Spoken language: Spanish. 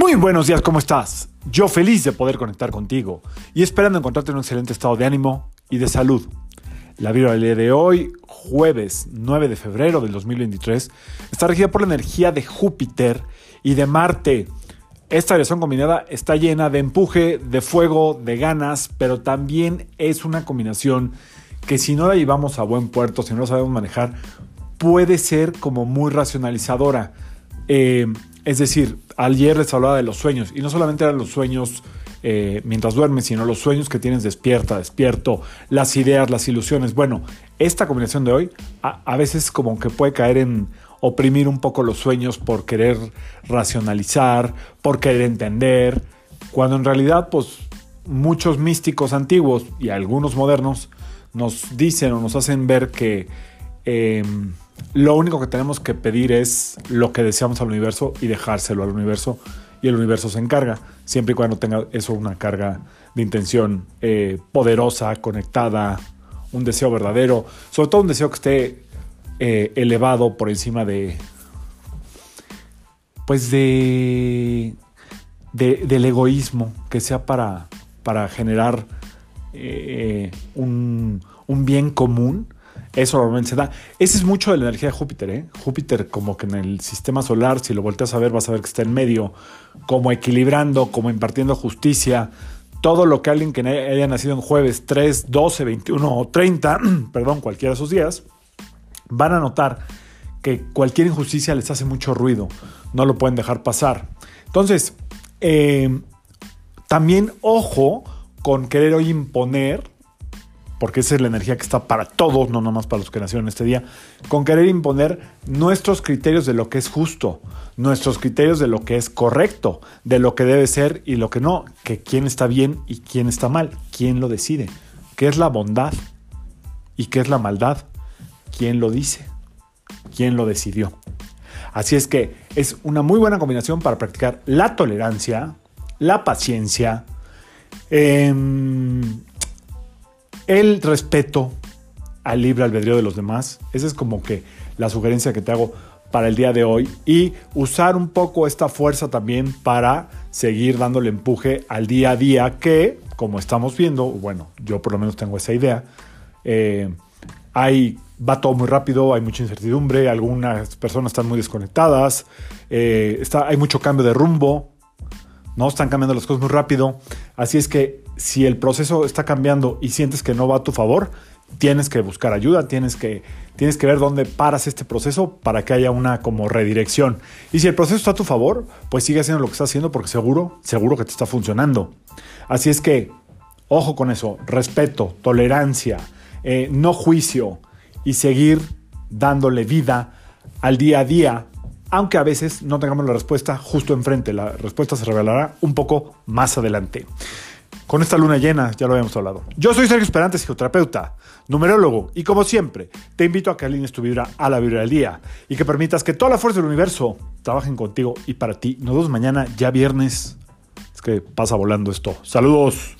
Muy buenos días, ¿cómo estás? Yo feliz de poder conectar contigo y esperando encontrarte en un excelente estado de ánimo y de salud. La vibra de hoy, jueves 9 de febrero del 2023, está regida por la energía de Júpiter y de Marte. Esta dirección combinada está llena de empuje, de fuego, de ganas, pero también es una combinación que si no la llevamos a buen puerto, si no la sabemos manejar, puede ser como muy racionalizadora. Eh, es decir, ayer les hablaba de los sueños y no solamente eran los sueños eh, mientras duermes, sino los sueños que tienes despierta, despierto, las ideas, las ilusiones. Bueno, esta combinación de hoy a, veces como que puede caer en oprimir un poco los sueños por querer racionalizar, por querer entender, cuando en realidad pues muchos místicos antiguos y algunos modernos nos dicen o nos hacen ver que em, lo único que tenemos que pedir es lo que deseamos al universo y dejárselo al universo y el universo se encarga, siempre y cuando tenga eso una carga de intención eh, poderosa, conectada, un deseo verdadero, sobre todo un deseo que esté eh, elevado por encima de, pues de, del egoísmo, que sea para, para generar eh, un, un bien común eso normalmente se da. Ese es mucho de la energía de Júpiter. ¿eh? Júpiter como que en el sistema solar, si lo volteas a ver, vas a ver que está en medio, como equilibrando, como impartiendo justicia. Todo lo que alguien que haya nacido en jueves 3, 12, 21 o 30, perdón, cualquiera de esos días, van a notar que cualquier injusticia les hace mucho ruido. No lo pueden dejar pasar. Entonces, eh, también ojo con querer hoy imponer porque esa es la energía que está para todos, no nomás para los que nacieron este día, con querer imponer nuestros criterios de lo que es justo, nuestros criterios de lo que es correcto, de lo que debe ser y lo que no, que quién está bien y quién está mal, quién lo decide, qué es la bondad y qué es la maldad, quién lo dice, quién lo decidió. Así es que es una muy buena combinación para practicar la tolerancia, la paciencia, eh, el respeto al libre albedrío de los demás. Esa es como que la sugerencia que te hago para el día de hoy y usar un poco esta fuerza también para seguir dándole empuje al día a día que, como estamos viendo, bueno, yo por lo menos tengo esa idea, eh, hay, va todo muy rápido, hay mucha incertidumbre, algunas personas están muy desconectadas, eh, está, hay mucho cambio de rumbo, ¿no? Están cambiando las cosas muy rápido. Así es que si el proceso está cambiando y sientes que no va a tu favor, tienes que buscar ayuda, tienes que, tienes que ver dónde paras este proceso para que haya una como redirección. Y si el proceso está a tu favor, pues sigue haciendo lo que estás haciendo porque seguro, seguro que te está funcionando. Así es que, ojo con eso, respeto, tolerancia, eh, no juicio y seguir dándole vida al día a día aunque a veces no tengamos la respuesta justo enfrente. La respuesta se revelará un poco más adelante. Con esta luna llena, ya lo habíamos hablado. Yo soy Sergio Esperante, psicoterapeuta, numerólogo, y como siempre, te invito a que alinees tu vibra a la vibra del día y que permitas que toda la fuerza del universo trabajen contigo y para ti. Nos vemos mañana, ya viernes. Es que pasa volando esto. Saludos.